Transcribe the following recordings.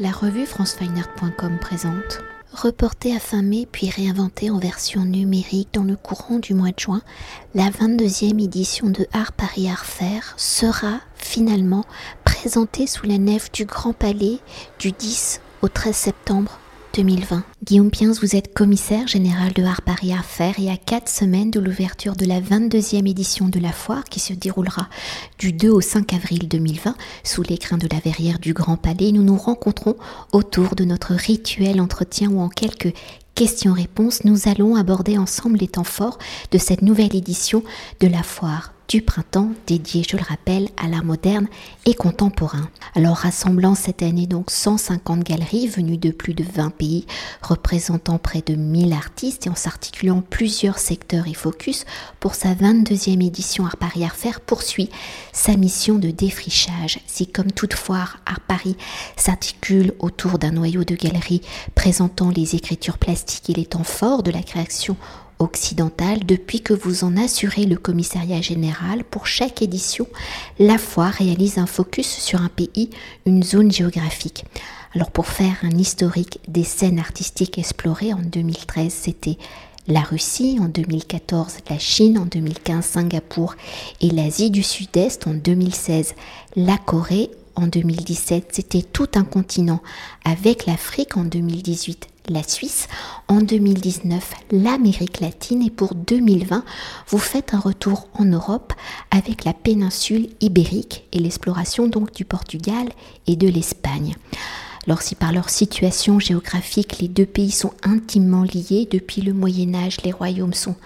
La revue francefineart.com présente Reportée à fin mai puis réinventée en version numérique dans le courant du mois de juin, la 22e édition de Art Paris Art Fair sera finalement présentée sous la nef du Grand Palais du 10 au 13 septembre 2020. Guillaume Piens, vous êtes commissaire général de Art faire et à quatre semaines de l'ouverture de la 22e édition de la foire qui se déroulera du 2 au 5 avril 2020 sous l'écrin de la verrière du Grand Palais, nous nous rencontrons autour de notre rituel entretien où en quelques questions-réponses, nous allons aborder ensemble les temps forts de cette nouvelle édition de la foire du printemps dédié, je le rappelle, à l'art moderne et contemporain. Alors rassemblant cette année donc 150 galeries venues de plus de 20 pays, représentant près de 1000 artistes et en s'articulant plusieurs secteurs et focus pour sa 22e édition Art Paris Art Faire poursuit sa mission de défrichage. Si comme toute foire, Art Paris s'articule autour d'un noyau de galeries présentant les écritures plastiques et les temps forts de la création occidentale depuis que vous en assurez le commissariat général. Pour chaque édition, la foire réalise un focus sur un pays, une zone géographique. Alors pour faire un historique des scènes artistiques explorées en 2013, c'était la Russie, en 2014 la Chine, en 2015 Singapour et l'Asie du Sud-Est, en 2016 la Corée, en 2017 c'était tout un continent avec l'Afrique, en 2018 la Suisse, en 2019 l'Amérique latine et pour 2020 vous faites un retour en Europe avec la péninsule ibérique et l'exploration donc du Portugal et de l'Espagne. Alors si par leur situation géographique les deux pays sont intimement liés, depuis le Moyen Âge les royaumes sont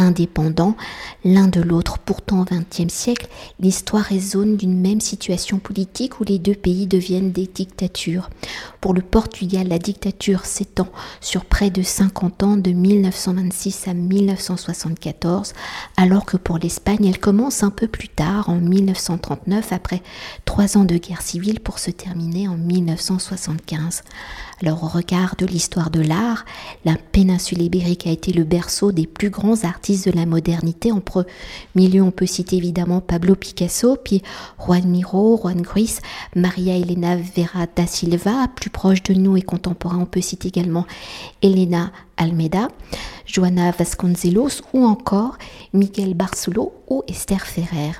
indépendants l'un de l'autre. Pourtant, au XXe siècle, l'histoire résonne d'une même situation politique où les deux pays deviennent des dictatures. Pour le Portugal, la dictature s'étend sur près de 50 ans, de 1926 à 1974, alors que pour l'Espagne, elle commence un peu plus tard, en 1939, après trois ans de guerre civile pour se terminer en 1975. Alors au regard de l'histoire de l'art, la péninsule ibérique a été le berceau des plus grands artistes de la modernité. En milieu, on peut citer évidemment Pablo Picasso, puis Juan Miro, Juan Gris, Maria Elena Vera da Silva. Plus proche de nous et contemporain, on peut citer également Elena Almeida, Joana Vasconcelos ou encore Miguel Barcelo ou Esther Ferrer.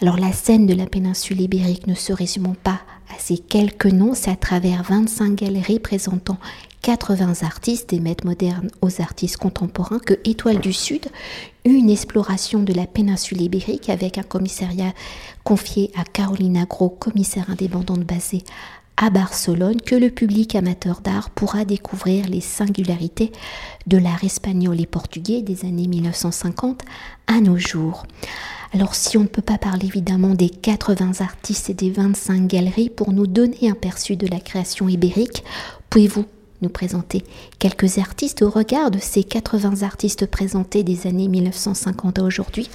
Alors la scène de la péninsule ibérique ne se résume pas à ces quelques noms, c'est à travers 25 galeries présentant 80 artistes, des maîtres modernes aux artistes contemporains, que Étoile du Sud une exploration de la péninsule ibérique avec un commissariat confié à Carolina Gros, commissaire indépendante basée à Barcelone, que le public amateur d'art pourra découvrir les singularités de l'art espagnol et portugais des années 1950 à nos jours. Alors si on ne peut pas parler évidemment des 80 artistes et des 25 galeries pour nous donner un perçu de la création ibérique, pouvez-vous nous présenter quelques artistes au regard de ces 80 artistes présentés des années 1950 à aujourd'hui,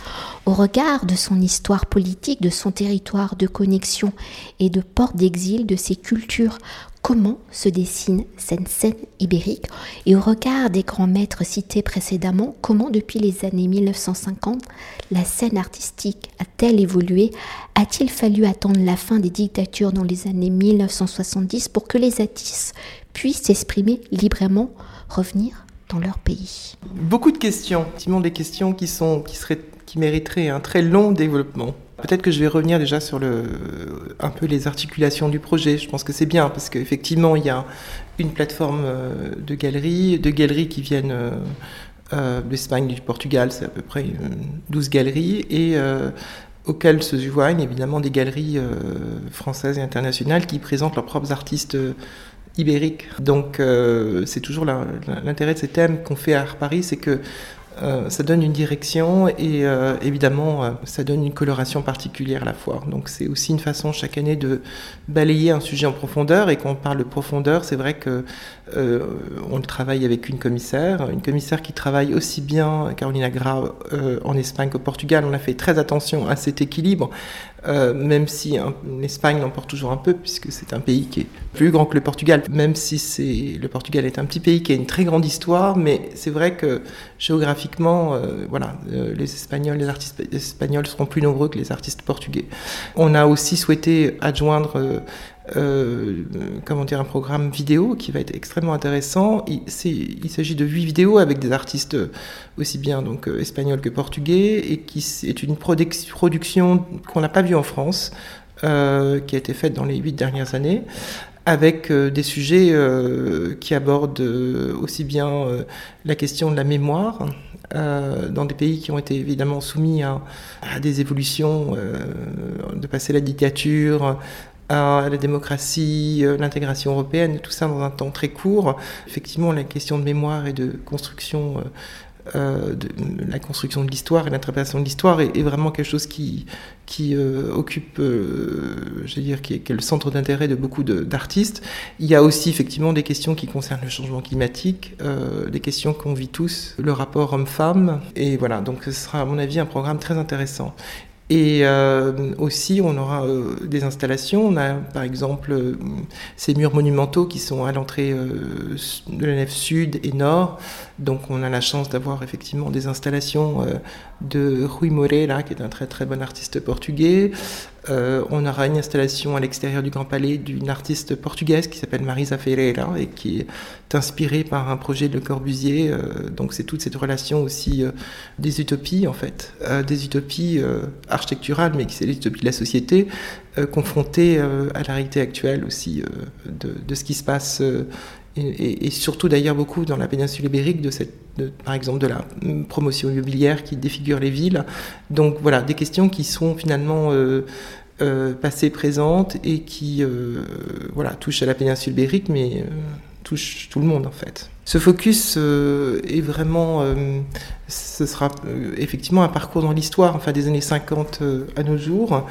au regard de son histoire politique, de son territoire de connexion et de porte d'exil, de ses cultures comment se dessine cette scène ibérique et au regard des grands maîtres cités précédemment, comment depuis les années 1950 la scène artistique a-t-elle évolué A-t-il fallu attendre la fin des dictatures dans les années 1970 pour que les artistes puissent s'exprimer librement, revenir dans leur pays? Beaucoup de questions, effectivement des questions qui, sont, qui, seraient, qui mériteraient un très long développement. Peut-être que je vais revenir déjà sur le, un peu les articulations du projet. Je pense que c'est bien parce qu'effectivement, il y a une plateforme euh, de galeries, de galeries qui viennent euh, euh, d'Espagne, du Portugal, c'est à peu près 12 galeries, et auxquelles se joignent évidemment des galeries françaises et internationales qui présentent leurs propres artistes ibériques. Donc c'est toujours l'intérêt de ces thèmes qu'on fait à Paris, c'est que euh, ça donne une direction et euh, évidemment euh, ça donne une coloration particulière à la foire. Donc c'est aussi une façon chaque année de balayer un sujet en profondeur et quand on parle de profondeur, c'est vrai que on travaille avec une commissaire, une commissaire qui travaille aussi bien Carolina Grau en Espagne qu'au Portugal. On a fait très attention à cet équilibre euh, même si l'Espagne l'emporte toujours un peu, puisque c'est un pays qui est plus grand que le Portugal, même si le Portugal est un petit pays qui a une très grande histoire, mais c'est vrai que géographiquement, euh, voilà, euh, les Espagnols, les artistes espagnols seront plus nombreux que les artistes portugais. On a aussi souhaité adjoindre comment dire, un programme vidéo qui va être extrêmement intéressant. Il, s'agit de huit vidéos avec des artistes aussi bien donc espagnols que portugais et qui est une production qu'on n'a pas vue en France. qui a été faite dans les huit dernières années, avec euh, des sujets euh, qui abordent euh, aussi bien la question de la mémoire, dans des pays qui ont été évidemment soumis à, des évolutions, de passer la dictature, à la démocratie, l'intégration européenne, tout ça dans un temps très court. Effectivement, la question de mémoire et de construction euh, de, la construction de l'histoire et l'interprétation de l'histoire est, vraiment quelque chose qui, qui euh, occupe, euh, je veux dire, qui est, qui est le centre d'intérêt de beaucoup d'artistes. Il y a aussi effectivement des questions qui concernent le changement climatique, des questions qu'on vit tous, le rapport homme-femme. Et voilà, donc ce sera à mon avis un programme très intéressant. Et euh, aussi, on aura euh, des installations. On a par exemple euh, ces murs monumentaux qui sont à l'entrée de la nef sud et nord. Donc, on a la chance d'avoir effectivement des installations de Rui Moreira, qui est un très très bon artiste portugais. Euh, on aura une installation à l'extérieur du Grand Palais d'une artiste portugaise qui s'appelle Marisa Ferreira et qui est inspirée par un projet de Le Corbusier. Euh, donc c'est toute cette relation aussi euh, des utopies en fait, des utopies architecturales, mais qui c'est les utopies de la société, confrontées à la réalité actuelle aussi de, ce qui se passe et, surtout d'ailleurs beaucoup dans la péninsule ibérique, de cette, par exemple de la promotion immobilière qui défigure les villes. Donc voilà, des questions qui sont finalement euh, euh, passées, présentes et qui euh, voilà, touchent à la péninsule ibérique, mais touchent tout le monde en fait. Ce focus est vraiment, ce sera effectivement un parcours dans l'histoire, enfin des années 50 à nos jours,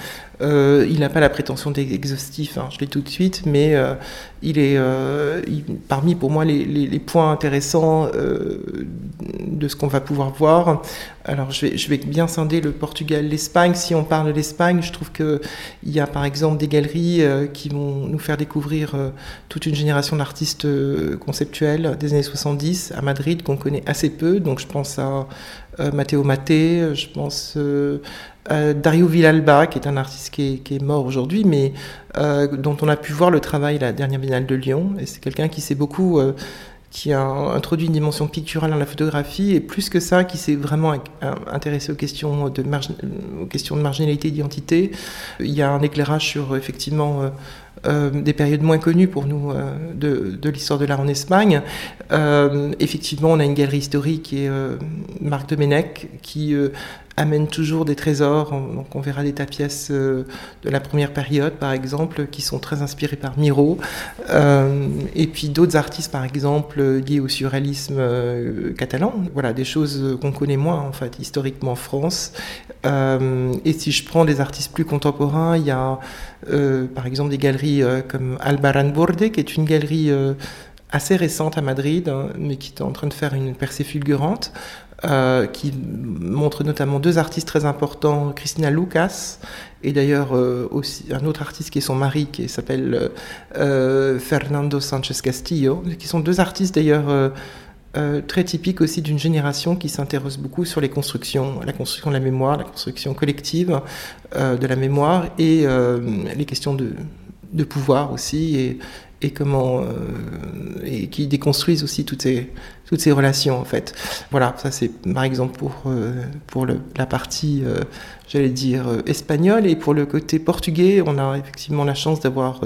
euh, il n'a pas la prétention d'être exhaustif, hein, je l'ai tout de suite, mais euh, il est euh, parmi pour moi les, points intéressants de ce qu'on va pouvoir voir. Alors je vais, je vais bien scinder le Portugal, l'Espagne. Si on parle de l'Espagne, je trouve qu'il y a par exemple des galeries qui vont nous faire découvrir toute une génération d'artistes conceptuels des années 70 à Madrid qu'on connaît assez peu. Donc je pense à Matteo Maté, je pense euh, Dario Villalba, qui est un artiste qui est, mort aujourd'hui, mais euh, dont on a pu voir le travail à la dernière Biennale de Lyon. Et c'est quelqu'un qui s'est beaucoup, euh, qui a introduit une dimension picturale dans la photographie, et plus que ça, qui s'est vraiment intéressé aux questions de, marginalité, d'identité. Il y a un éclairage sur effectivement des périodes moins connues pour nous de, de l'histoire de l'art en Espagne. effectivement, on a une galerie historique est Marc Domenech, qui amène toujours des trésors. Donc on verra des tapièces euh, de la première période, par exemple, qui sont très inspirées par Miro. Euh, et puis d'autres artistes, par exemple, liés au surréalisme euh, catalan. Voilà, des choses qu'on connaît moins, en fait, historiquement en France. et si je prends des artistes plus contemporains, il y a, par exemple, des galeries comme Albaran Borde, qui est une galerie assez récente à Madrid, hein, mais qui est en train de faire une percée fulgurante. Euh, qui montre notamment deux artistes très importants, Christina Lucas et d'ailleurs euh, aussi un autre artiste qui est son mari, qui s'appelle euh, Fernando Sanchez Castillo, qui sont deux artistes d'ailleurs très typiques aussi d'une génération qui s'intéresse beaucoup sur les constructions, la construction de la mémoire, la construction collective de la mémoire et les questions de, pouvoir aussi et comment euh, et qui déconstruisent aussi toutes ces toutes ces relations en fait. Voilà, ça c'est par exemple pour euh, pour la partie euh, j'allais dire espagnole et pour le côté portugais, on a effectivement la chance d'avoir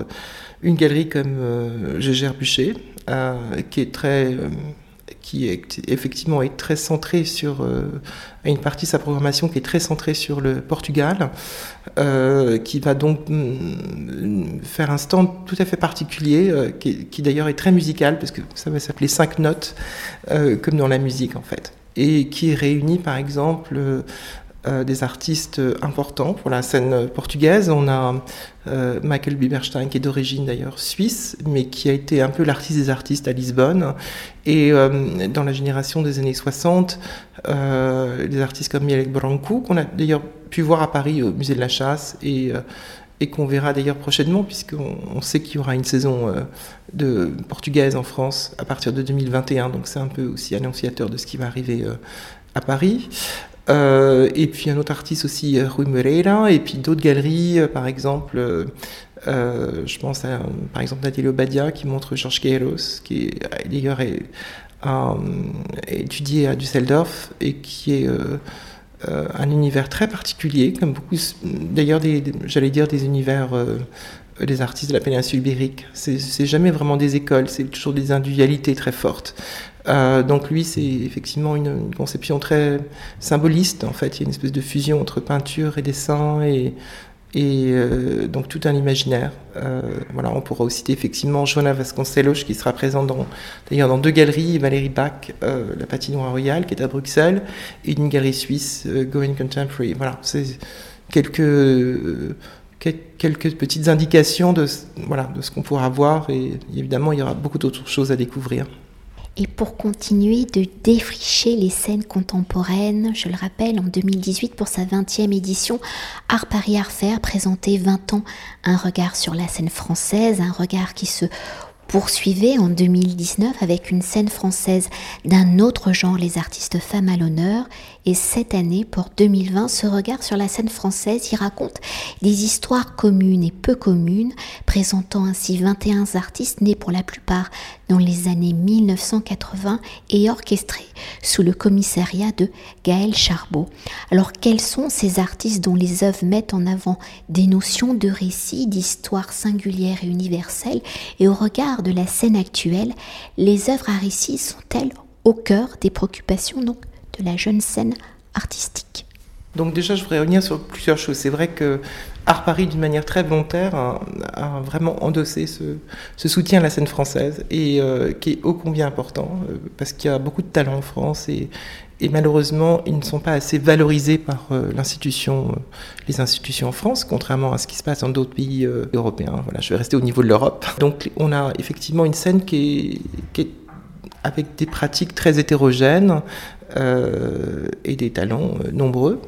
une galerie comme Gégère Bûcher qui est très qui est effectivement est très centré sur euh, une partie de sa programmation qui est très centrée sur le Portugal, euh, qui va donc mm, faire un stand tout à fait particulier, euh, qui, qui d'ailleurs est très musical parce que ça va s'appeler cinq notes, comme dans la musique en fait, et qui réunit par exemple euh, des artistes importants pour la scène portugaise. On a euh, Michael Biberstein, qui est d'origine d'ailleurs suisse, mais qui a été un peu l'artiste des artistes à Lisbonne. Et euh, dans la génération des années 60, des artistes comme Mielek Branco, qu'on a d'ailleurs pu voir à Paris au musée de la chasse et qu'on verra d'ailleurs prochainement, puisqu'on sait qu'il y aura une saison de portugaise en France à partir de 2021, donc c'est un peu aussi annonciateur de ce qui va arriver à Paris. Et puis un autre artiste aussi, Rui Moreira, et puis d'autres galeries, par exemple, je pense à par exemple Nadia Badia qui montre Georges Queiroz, qui d'ailleurs est, étudié à Düsseldorf et qui est un univers très particulier, comme beaucoup, d'ailleurs, j'allais dire des univers des artistes de la péninsule ibérique. C'est jamais vraiment des écoles, c'est toujours des individualités très fortes. Euh, donc lui, c'est effectivement une, conception très symboliste. En fait, il y a une espèce de fusion entre peinture et dessin et, euh, donc tout un imaginaire. Euh, voilà, on pourra aussi citer effectivement Joana Vasconcelos qui sera présente dans, d'ailleurs dans deux galeries, Valérie Bach, la patinoire royale qui est à Bruxelles, et une galerie suisse, Going Contemporary. Voilà, c'est quelques quelques petites indications de, voilà, de ce qu'on pourra voir et évidemment il y aura beaucoup d'autres choses à découvrir. Et pour continuer de défricher les scènes contemporaines, je le rappelle, en 2018 pour sa 20e édition, Art Paris Art Faire présentait 20 ans un regard sur la scène française, un regard qui se poursuivait en 2019 avec une scène française d'un autre genre, les artistes femmes à l'honneur, et cette année, pour 2020, ce regard sur la scène française y raconte des histoires communes et peu communes, présentant ainsi 21 artistes nés pour la plupart dans les années 1980 et orchestrés sous le commissariat de Gaël Charbot. Alors quels sont ces artistes dont les œuvres mettent en avant des notions de récit, d'histoire singulière et universelle et au regard de la scène actuelle, les œuvres à récit sont-elles au cœur des préoccupations de la jeune scène artistique. Donc déjà, je voudrais revenir sur plusieurs choses. C'est vrai que Art Paris, d'une manière très volontaire, a, vraiment endossé ce, soutien à la scène française et euh, qui est ô combien important euh, parce qu'il y a beaucoup de talents en France et, malheureusement, ils ne sont pas assez valorisés par euh, les institutions en France, contrairement à ce qui se passe dans d'autres pays européens. Voilà, je vais rester au niveau de l'Europe. Donc, on a effectivement une scène qui est avec des pratiques très hétérogènes et des talents euh, nombreux.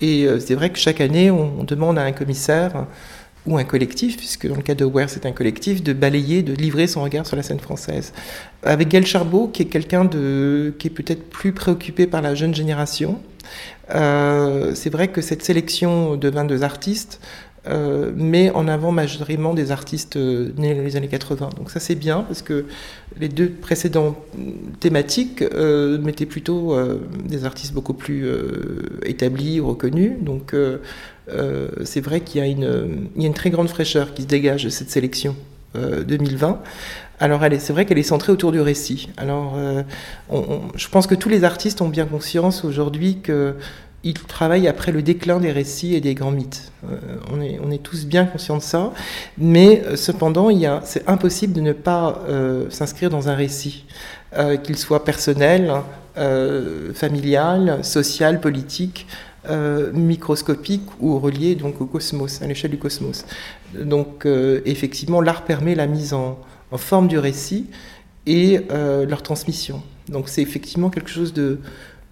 Et euh, c'est vrai que chaque année, on, demande à un commissaire ou un collectif, puisque dans le cas de Ware, c'est un collectif, de balayer, de livrer son regard sur la scène française. Avec Gaël Charbot, qui est quelqu'un de, qui est peut-être plus préoccupé par la jeune génération, c'est vrai que cette sélection de 22 artistes euh, met en avant majoritairement des artistes euh, nés dans les années 80. Donc ça c'est bien parce que les deux précédents thématiques euh, mettaient plutôt des artistes beaucoup plus établis, reconnus. Donc c'est vrai qu'il y, a une très grande fraîcheur qui se dégage de cette sélection 2020. Alors c'est vrai qu'elle est centrée autour du récit. Alors je pense que tous les artistes ont bien conscience aujourd'hui que il travaille après le déclin des récits et des grands mythes. Euh, on, est, tous bien conscients de ça, mais euh, cependant, c'est impossible de ne pas euh, s'inscrire dans un récit, qu'il soit personnel, familial, social, politique, microscopique ou relié donc au cosmos, à l'échelle du cosmos. Donc, effectivement, l'art permet la mise en, en, forme du récit et leur transmission. Donc, c'est effectivement quelque chose de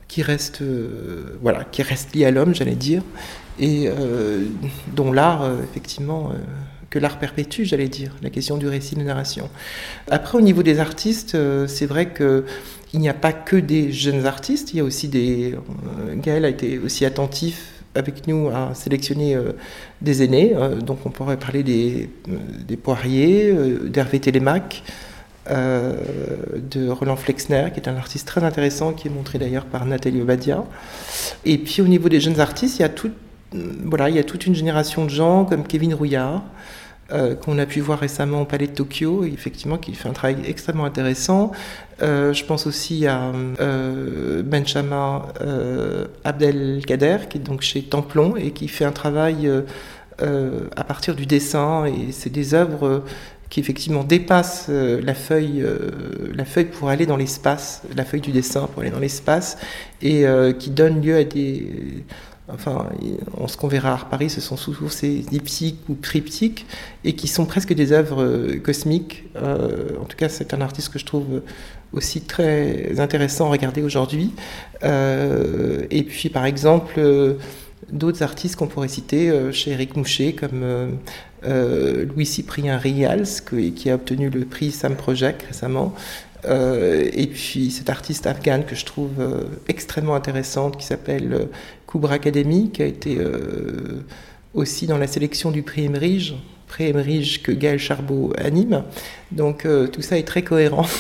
qui reste, euh, voilà, qui reste lié à l'homme, j'allais dire, et euh, dont l'art, euh, effectivement, que l'art perpétue, j'allais dire, la question du récit de narration. Après, au niveau des artistes, c'est vrai que il n'y a pas que des jeunes artistes, il y a aussi des. Gaël a été aussi attentif avec nous à sélectionner des aînés, donc on pourrait parler des, des Poiriers, d'Hervé Télémaque. Euh, de Roland Flexner, qui est un artiste très intéressant, qui est montré d'ailleurs par Nathalie Obadia. Et puis au niveau des jeunes artistes, il y a, tout, voilà, il y a toute une génération de gens comme Kevin Rouillard, euh, qu'on a pu voir récemment au Palais de Tokyo, et effectivement qui fait un travail extrêmement intéressant. Euh, je pense aussi à euh, Abdelkader, qui est donc chez Templon et qui fait un travail à partir du dessin, et c'est des œuvres qui effectivement dépasse euh, la feuille, euh, la feuille pour aller dans l'espace, la feuille du dessin pour aller dans l'espace, et euh, qui donne lieu à des, enfin, ce qu'on verra à Paris, ce sont souvent ces diptyques ou triptyques, et qui sont presque des œuvres cosmiques. en tout cas, c'est un artiste que je trouve aussi très intéressant à regarder aujourd'hui. et puis, par exemple, d'autres artistes qu'on pourrait citer chez Eric Moucher, comme Louis Cyprien Rials, qui a obtenu le prix Sam Project récemment. et puis cette artiste afghane que je trouve extrêmement intéressante, qui s'appelle Kubra Academy, qui a été aussi dans la sélection du prix Emerige pré que Gaël Charbot anime. Donc euh, tout ça est très cohérent.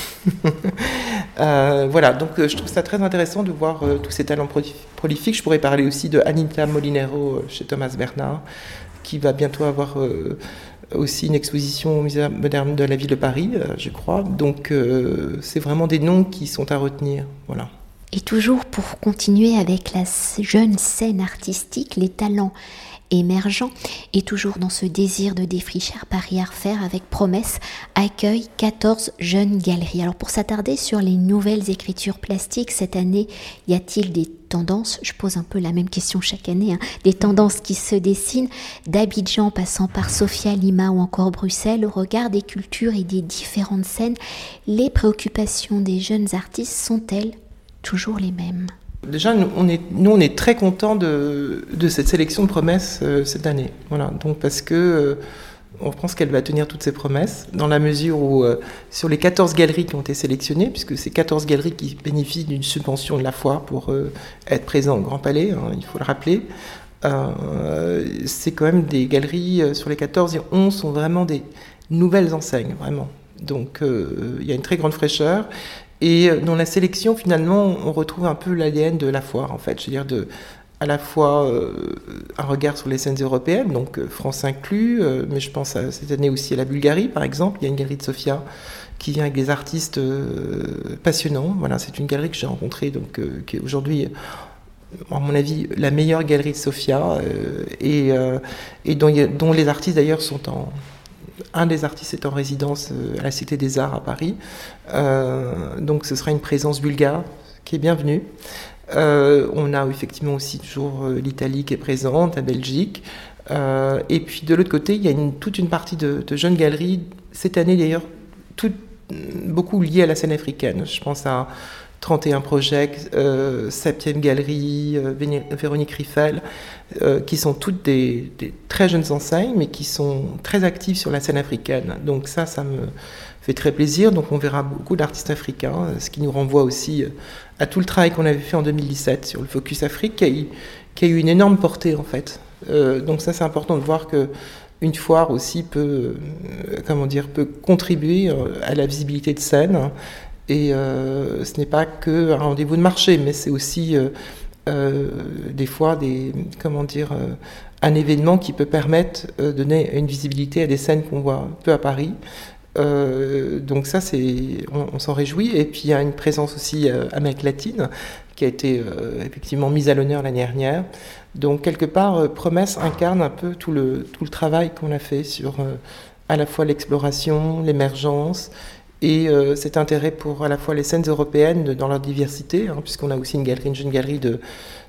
Euh, voilà, donc euh, je trouve ça très intéressant de voir tous ces talents prolifiques. Je pourrais parler aussi de Anita Molinero chez Thomas Bernard, qui va bientôt avoir aussi une exposition au Musée moderne de la ville de Paris, je crois. Donc c'est vraiment des noms qui sont à retenir. Voilà. Et toujours pour continuer avec la jeune scène artistique, les talents émergent et toujours dans ce désir de défricher Paris à refaire avec promesse accueille 14 jeunes galeries. Alors pour s'attarder sur les nouvelles écritures plastiques cette année, y a-t-il des tendances? Je pose un peu la même question chaque année, hein, des tendances qui se dessinent d'Abidjan passant par Sofia, Lima ou encore Bruxelles au regard des cultures et des différentes scènes. Les préoccupations des jeunes artistes sont-elles les mêmes Déjà, nous on, est, très contents de, de cette sélection de promesses euh, cette année. Voilà, donc parce que euh, on pense qu'elle va tenir toutes ses promesses, dans la mesure où, euh, sur les 14 galeries qui ont été sélectionnées, puisque c'est 14 galeries qui bénéficient d'une subvention de la foire pour être présents au Grand Palais, hein, il faut le rappeler, c'est quand même des galeries, sur les 14, et 11 sont vraiment des nouvelles enseignes, vraiment. Donc il y a une très grande fraîcheur. Et euh, dans la sélection, finalement, on retrouve un peu l'ADN de la foire, en fait. Je veux dire, à la fois euh, un regard sur les scènes européennes, donc euh, France inclus, mais je pense à, cette année aussi à la Bulgarie, par exemple. Il y a une galerie de Sofia qui vient avec des artistes passionnants. Voilà, c'est une galerie que j'ai rencontrée, donc, qui est aujourd'hui à mon avis, la meilleure galerie de Sofia, et, dont, les artistes d'ailleurs sont en, un des artistes est en résidence euh, à la Cité des Arts à Paris. Euh, donc ce sera une présence bulgare qui est bienvenue. Euh, on a effectivement aussi toujours l'Italie qui est présente, la Belgique. et puis de l'autre côté, il y a toute une partie de, jeunes galeries, cette année d'ailleurs, beaucoup liées à la scène africaine. Je pense à 31 projets, euh, Septième Galerie, euh, Véronique Riffel, euh, qui sont toutes des, très jeunes enseignes, mais qui sont très actives sur la scène africaine. Donc ça, ça me fait très plaisir. Donc on verra beaucoup d'artistes africains, ce qui nous renvoie aussi à tout le travail qu'on avait fait en 2017 sur le Focus Afrique, qui a eu, qui a eu une énorme portée en fait. donc ça, c'est important de voir que une foire aussi peut, comment dire, peut contribuer à la visibilité de scène et euh, ce n'est pas que un rendez-vous de marché, mais c'est aussi euh, euh, des fois des, comment dire, un événement qui peut permettre de donner une visibilité à des scènes qu'on voit peu à Paris. donc ça, c'est, on, s'en réjouit. Et puis il y a une présence aussi Amérique latine qui a été effectivement mise à l'honneur l'année dernière. Donc quelque part, Promesse incarne un peu tout le, tout le travail qu'on a fait sur à la fois l'exploration, l'émergence et euh, cet intérêt pour à la fois les scènes européennes dans leur diversité, hein, puisqu'on a aussi une galerie, une jeune galerie de,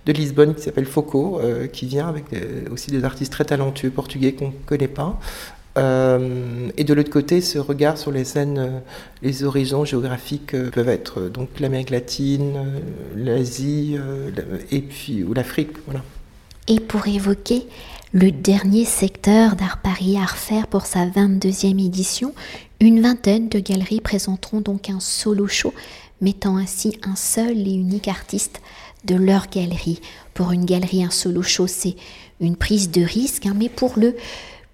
Lisbonne qui s'appelle Foco, euh, qui vient avec euh, aussi des artistes très talentueux portugais qu'on ne connaît pas. et de l'autre côté, ce regard sur les scènes, les horizons géographiques peuvent être donc l'Amérique latine, l'Asie, et puis ou l'Afrique, voilà. Et pour évoquer le dernier secteur d'Art Paris Art Faire pour sa 22e édition, une vingtaine de galeries présenteront donc un solo show, mettant ainsi un seul et unique artiste de leur galerie. Pour une galerie, un solo show, c'est une prise de risque, hein, mais pour le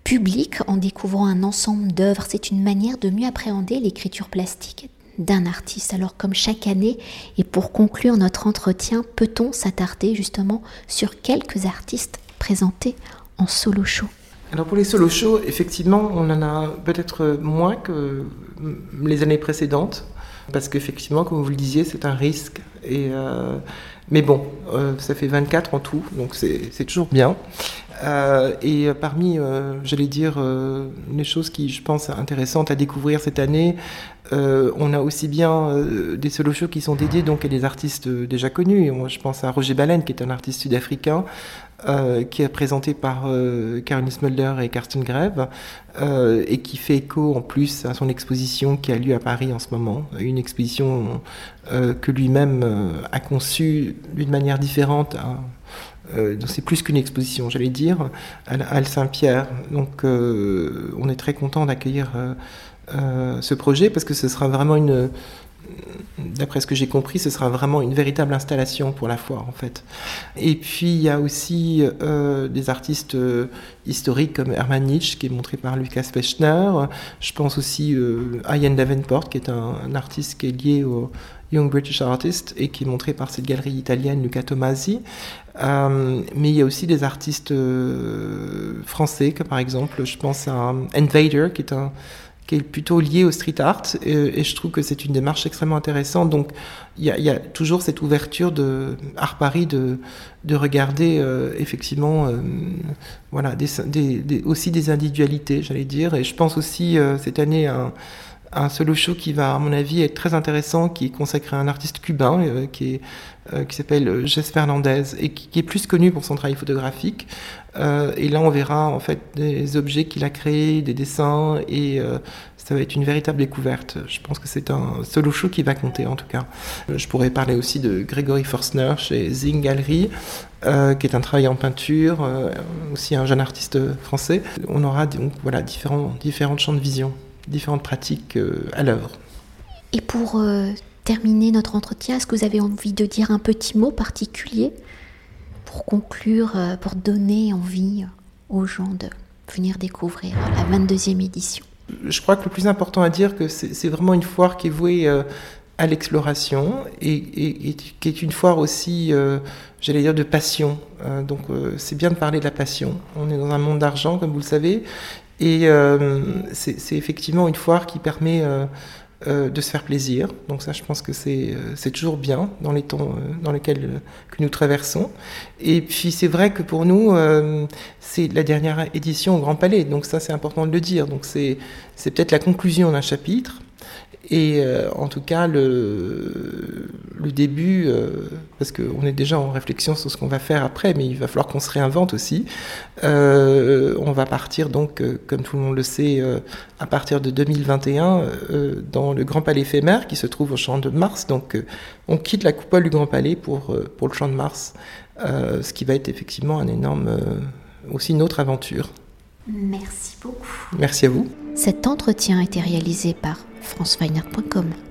public, en découvrant un ensemble d'œuvres, c'est une manière de mieux appréhender l'écriture plastique d'un artiste. Alors comme chaque année, et pour conclure notre entretien, peut-on s'attarder justement sur quelques artistes présentés en solo show? Alors pour les solo shows, effectivement, on en a peut-être moins que les années précédentes, parce qu'effectivement, comme vous le disiez, c'est un risque. Euh, mais bon, euh, ça fait 24 en tout, donc c'est toujours bien. Euh, et parmi, j'allais dire, les choses qui, je pense, intéressantes à découvrir cette année, on a aussi bien des solo shows qui sont dédiés donc à des artistes déjà connus. Je pense à Roger Baleine, qui est un artiste sud-africain, euh, qui est présenté par euh, Caroline Smulder et Karsten Greve, euh, et qui fait écho en plus à son exposition qui a lieu à Paris en ce moment, une exposition que lui-même a conçue d'une manière différente donc c'est plus qu'une exposition, j'allais dire, à Saint-Pierre. Donc on est très content d'accueillir ce projet parce que ce sera vraiment une d'après ce que j'ai compris, ce sera vraiment une véritable installation pour la foire en fait. Et puis il y a aussi euh, des artistes euh, historiques comme Hermann Nietzsche qui est montré par Lucas Fechner. Je pense aussi euh, à Ian Davenport qui est un, artiste qui est lié au Young British Artist et qui est montré par cette galerie italienne Luca Tomasi. mais il y a aussi des artistes français comme par exemple je pense à Invader qui est un qui est plutôt lié au street art, et, je trouve que c'est une démarche extrêmement intéressante. Donc, il y, a, toujours cette ouverture de Art Paris de, de regarder euh, effectivement, euh, voilà, aussi des individualités, j'allais dire. Et je pense aussi euh, cette année à un, un, solo show qui va, à mon avis, être très intéressant, qui est consacré à un artiste cubain qui est qui s'appelle Jess Fernandez et qui, est plus connu pour son travail photographique, euh, et là, on verra en fait des objets qu'il a créés, des dessins, et euh, ça va être une véritable découverte. Je pense que c'est un solo show qui va compter en tout cas. Euh, je pourrais parler aussi de Gregory Forstner chez Zing Gallery, qui est un travail en peinture, aussi un jeune artiste français. On aura donc voilà différents différents champs de vision, différentes pratiques à l'œuvre. Et pour terminer notre entretien, est-ce que vous avez envie de dire un petit mot particulier pour conclure, euh, pour donner envie aux gens de venir découvrir la 22e édition? Je crois que le plus important à dire, que c'est vraiment une foire qui est vouée euh, à l'exploration et, qui est une foire aussi, euh, j'allais dire, de passion. donc c'est bien de parler de la passion. On est dans un monde d'argent, comme vous le savez, et c'est effectivement une foire qui permet euh, de se faire plaisir. Donc ça, je pense que c'est euh, toujours bien dans les temps euh, dans lesquels que nous traversons. Et puis c'est vrai que pour nous, c'est la dernière édition au Grand Palais. Donc ça, c'est important de le dire. Donc c'est peut-être la conclusion d'un chapitre. Et euh, en tout cas, le, le début, euh, parce qu'on est déjà en réflexion sur ce qu'on va faire après, mais il va falloir qu'on se réinvente aussi. Euh, on va partir donc, comme tout le monde le sait, à partir de 2021 dans le Grand Palais éphémère qui se trouve au Champ de Mars. Donc on quitte la coupole du Grand Palais pour, pour le Champ de Mars, ce qui va être effectivement un énorme, aussi une autre aventure. Merci beaucoup. Merci à vous. Cet entretien a été réalisé par franceweiner.com.